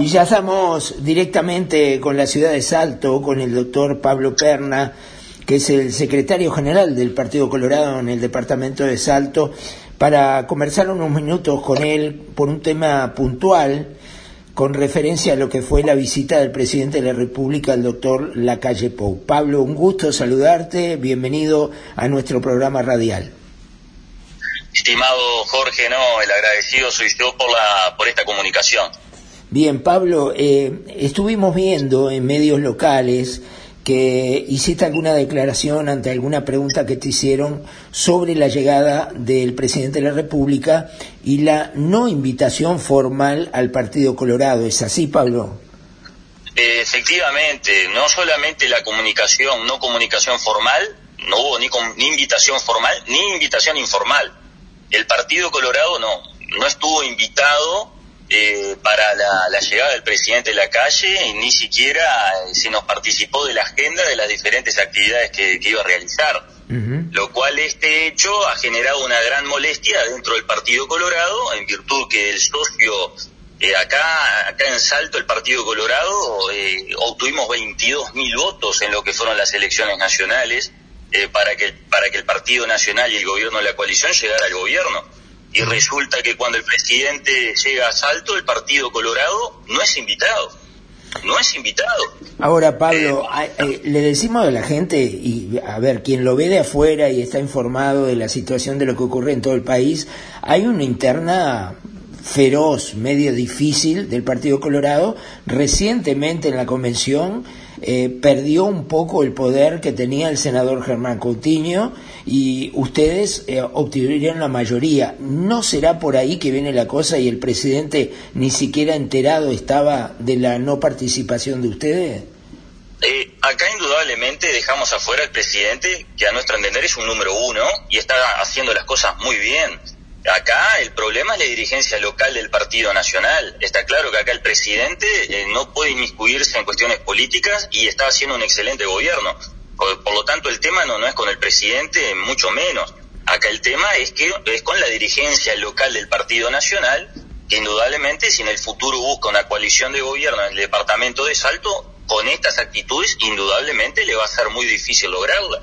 Y ya estamos directamente con la ciudad de Salto, con el doctor Pablo Perna, que es el secretario general del Partido Colorado en el departamento de Salto, para conversar unos minutos con él por un tema puntual con referencia a lo que fue la visita del presidente de la República, el doctor Lacalle Pou. Pablo, un gusto saludarte, bienvenido a nuestro programa radial. Estimado Jorge, no, el agradecido soy yo por, la, por esta comunicación. Bien, Pablo, eh, estuvimos viendo en medios locales que hiciste alguna declaración ante alguna pregunta que te hicieron sobre la llegada del presidente de la República y la no invitación formal al Partido Colorado. ¿Es así, Pablo? Efectivamente, no solamente la comunicación, no comunicación formal, no hubo ni, ni invitación formal ni invitación informal. El Partido Colorado no, no estuvo invitado eh, para la, llegada del presidente de la calle y ni siquiera eh, se nos participó de la agenda de las diferentes actividades que, iba a realizar. Lo cual este hecho ha generado una gran molestia dentro del Partido Colorado en virtud que el socio eh, acá, acá en Salto, el Partido Colorado, eh, obtuvimos 22 mil votos en lo que fueron las elecciones nacionales para, que, para que el Partido Nacional y el gobierno de la coalición llegara al gobierno y resulta que cuando el presidente llega a Salto, el Partido Colorado no es invitado. No es invitado. Ahora, Pablo, eh, eh, le decimos a la gente, y a ver, quien lo ve de afuera y está informado de la situación de lo que ocurre en todo el país, hay una interna feroz, medio difícil del Partido Colorado. Recientemente en la convención eh, perdió un poco el poder que tenía el senador Germán Coutinho y ustedes eh, obtuvieron la mayoría. ¿No será por ahí que viene la cosa y el presidente ni siquiera enterado estaba de la no participación de ustedes? Eh, acá indudablemente dejamos afuera al presidente, que a nuestro entender es un número uno y está haciendo las cosas muy bien. Acá el problema es la dirigencia local del Partido Nacional. Está claro que acá el presidente eh, no puede inmiscuirse en cuestiones políticas y está haciendo un excelente gobierno. Por, lo tanto, el tema no, no es con el presidente, mucho menos. Acá el tema es que es con la dirigencia local del Partido Nacional, que indudablemente si en el futuro busca una coalición de gobierno en el departamento de Salto, con estas actitudes indudablemente le va a ser muy difícil lograrla.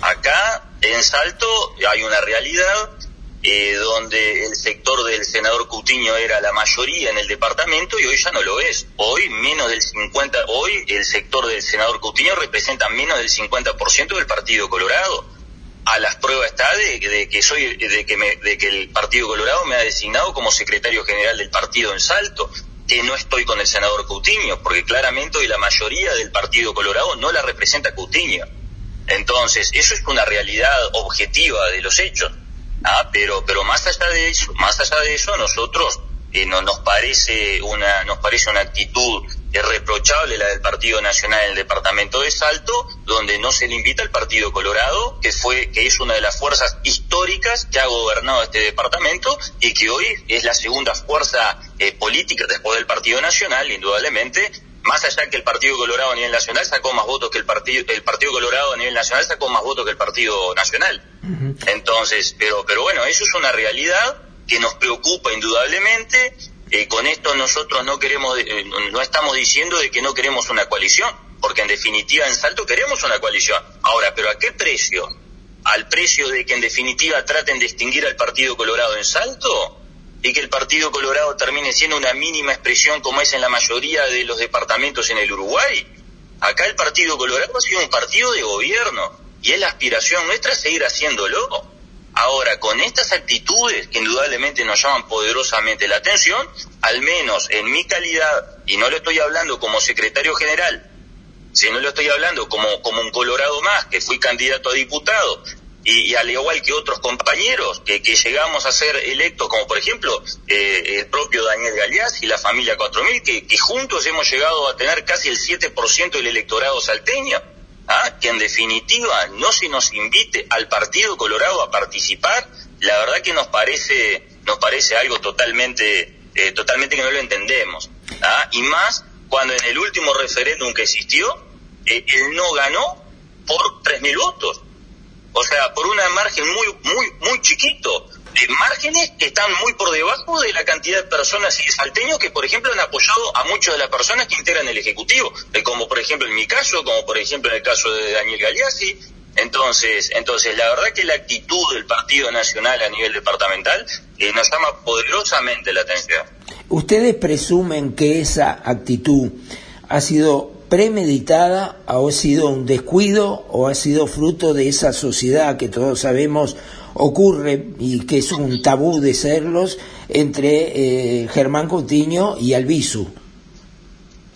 Acá en Salto hay una realidad eh, donde el sector del senador Cutiño era la mayoría en el departamento y hoy ya no lo es. Hoy menos del 50, hoy el sector del senador Cutiño representa menos del 50% del Partido Colorado. A las pruebas está de, que soy, de que, me, de que el Partido Colorado me ha designado como secretario general del partido en Salto, que no estoy con el senador Coutinho, porque claramente hoy la mayoría del Partido Colorado no la representa Coutinho. Entonces, eso es una realidad objetiva de los hechos. Ah, pero, pero más allá de eso, más allá de eso, a nosotros eh, no, nos parece una, nos parece una actitud irreprochable la del Partido Nacional en el departamento de Salto, donde no se le invita al Partido Colorado, que fue, que es una de las fuerzas históricas que ha gobernado este departamento y que hoy es la segunda fuerza eh, política después del Partido Nacional, indudablemente, más allá que el Partido Colorado a nivel nacional sacó más votos que el Partido, el Partido Colorado a nivel nacional sacó más votos que el Partido Nacional. Entonces, pero, pero bueno, eso es una realidad que nos preocupa indudablemente. Eh, con esto nosotros no queremos, eh, no estamos diciendo de que no queremos una coalición, porque en definitiva en Salto queremos una coalición. Ahora, pero ¿a qué precio? ¿Al precio de que en definitiva traten de extinguir al Partido Colorado en Salto? Y que el Partido Colorado termine siendo una mínima expresión como es en la mayoría de los departamentos en el Uruguay. Acá el Partido Colorado ha sido un partido de gobierno y es la aspiración nuestra seguir haciéndolo. Ahora, con estas actitudes que indudablemente nos llaman poderosamente la atención, al menos en mi calidad, y no lo estoy hablando como secretario general, sino lo estoy hablando como, como un colorado más, que fui candidato a diputado, y, al igual que otros compañeros que, llegamos a ser electos, como por ejemplo eh, el propio Daniel Galeaz y la familia 4000, que, que juntos hemos llegado a tener casi el 7% del electorado salteño, ¿ah? que en definitiva no se nos invite al Partido Colorado a participar, la verdad que nos parece, nos parece algo totalmente, eh, totalmente que no lo entendemos. ¿ah? Y más cuando en el último referéndum que existió, eh, él no ganó por 3.000 votos o sea, por una margen muy, muy, muy chiquito. márgenes que están muy por debajo de la cantidad de personas y salteños que, por ejemplo, han apoyado a muchas de las personas que integran el Ejecutivo, como por ejemplo en mi caso, como por ejemplo en el caso de Daniel Galeazzi. Entonces, entonces la verdad que la actitud del Partido Nacional a nivel departamental eh, nos llama poderosamente la atención. ¿Ustedes presumen que esa actitud ha sido premeditada, ha sido un descuido o ha sido fruto de esa sociedad que todos sabemos ocurre y que es un tabú de serlos entre eh, Germán Coutinho y Albizu.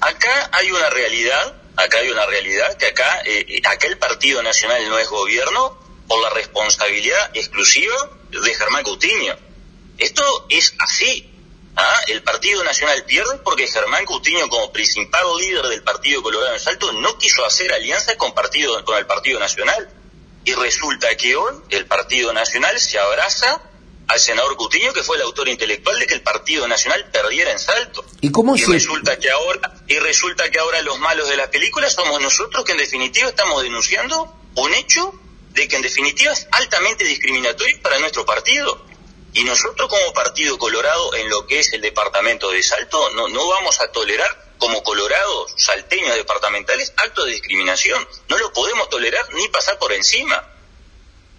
Acá hay una realidad, acá hay una realidad que acá, eh, acá el Partido Nacional no es gobierno por la responsabilidad exclusiva de Germán Coutinho. Esto es así. ¿Ah? El Partido Nacional pierde porque Germán Coutinho, como principal líder del Partido Colorado en Salto, no quiso hacer alianza con, partido, con el Partido Nacional. Y resulta que hoy el Partido Nacional se abraza al senador Cutiño, que fue el autor intelectual de que el Partido Nacional perdiera en salto. Y, cómo resulta que ahora y resulta que ahora los malos de la película somos nosotros que en definitiva estamos denunciando un hecho de que en definitiva es altamente discriminatorio para nuestro partido. Y nosotros como Partido Colorado en lo que es el departamento de Salto no, no vamos a tolerar como colorados, salteños departamentales, actos de discriminación. No lo podemos tolerar ni pasar por encima.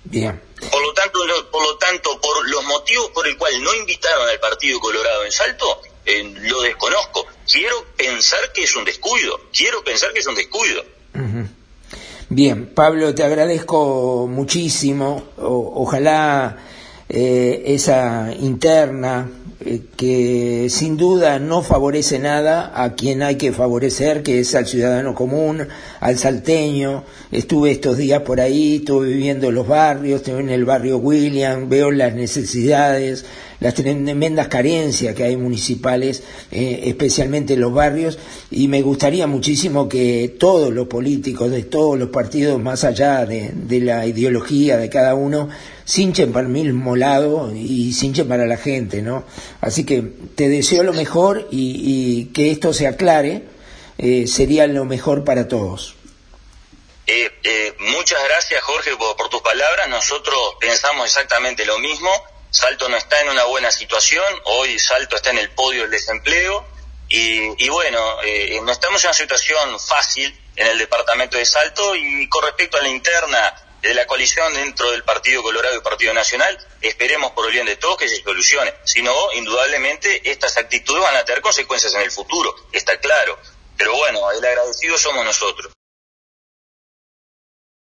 Bien. Por lo tanto, por lo tanto, por los motivos por el cual no invitaron al Partido Colorado en Salto, eh, lo desconozco. Quiero pensar que es un descuido. Quiero pensar que es un descuido. Bien, Pablo, te agradezco muchísimo. ojalá eh, esa interna eh, que sin duda no favorece nada a quien hay que favorecer, que es al ciudadano común, al salteño. Estuve estos días por ahí, estuve viviendo los barrios, estuve en el barrio William, veo las necesidades, las tremendas carencias que hay municipales, eh, especialmente en los barrios, y me gustaría muchísimo que todos los políticos de todos los partidos, más allá de, la ideología de cada uno, sinchen para el mismo lado y sinchen para la gente, ¿no? Así que te deseo lo mejor y, que esto se aclare, eh, sería lo mejor para todos. Eh, eh, muchas gracias Jorge por, tus palabras, nosotros pensamos exactamente lo mismo, Salto no está en una buena situación, hoy Salto está en el podio del desempleo y, bueno, no estamos en una situación fácil en el departamento de Salto y con respecto a la interna de la coalición dentro del Partido Colorado y Partido Nacional, esperemos por el bien de todos que se solucione. Si no, indudablemente estas actitudes van a tener consecuencias en el futuro, está claro. Pero bueno, el agradecido somos nosotros.